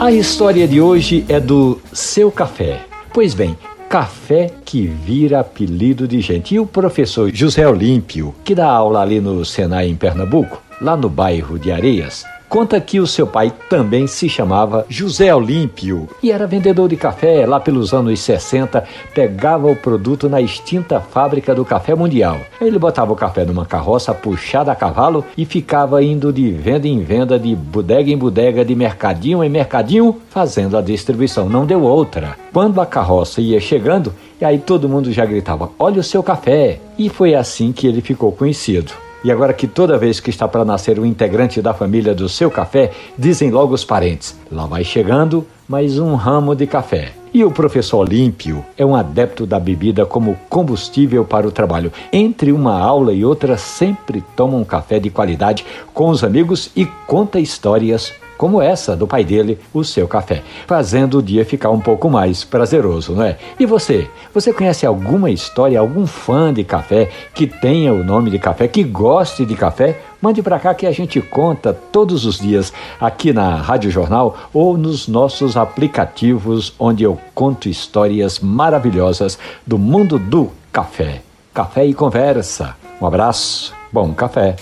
A história de hoje é do seu café. Pois bem, café que vira apelido de gente. E o professor José Olímpio, que dá aula ali no Senai em Pernambuco, lá no bairro de Areias, Conta que o seu pai também se chamava José Olímpio e era vendedor de café lá pelos anos 60, pegava o produto na extinta fábrica do Café Mundial. Ele botava o café numa carroça puxada a cavalo e ficava indo de venda em venda, de bodega em bodega, de mercadinho em mercadinho, fazendo a distribuição. Não deu outra. Quando a carroça ia chegando, e aí todo mundo já gritava: Olha o seu café! E foi assim que ele ficou conhecido. E agora que toda vez que está para nascer um integrante da família do seu café, dizem logo os parentes: lá vai chegando mais um ramo de café. E o professor Olímpio é um adepto da bebida como combustível para o trabalho. Entre uma aula e outra, sempre toma um café de qualidade com os amigos e conta histórias como essa do pai dele, o seu café, fazendo o dia ficar um pouco mais prazeroso, não é? E você? Você conhece alguma história, algum fã de café que tenha o nome de café, que goste de café? Mande para cá que a gente conta todos os dias aqui na Rádio Jornal ou nos nossos aplicativos onde eu conto histórias maravilhosas do mundo do café. Café e conversa. Um abraço, bom café.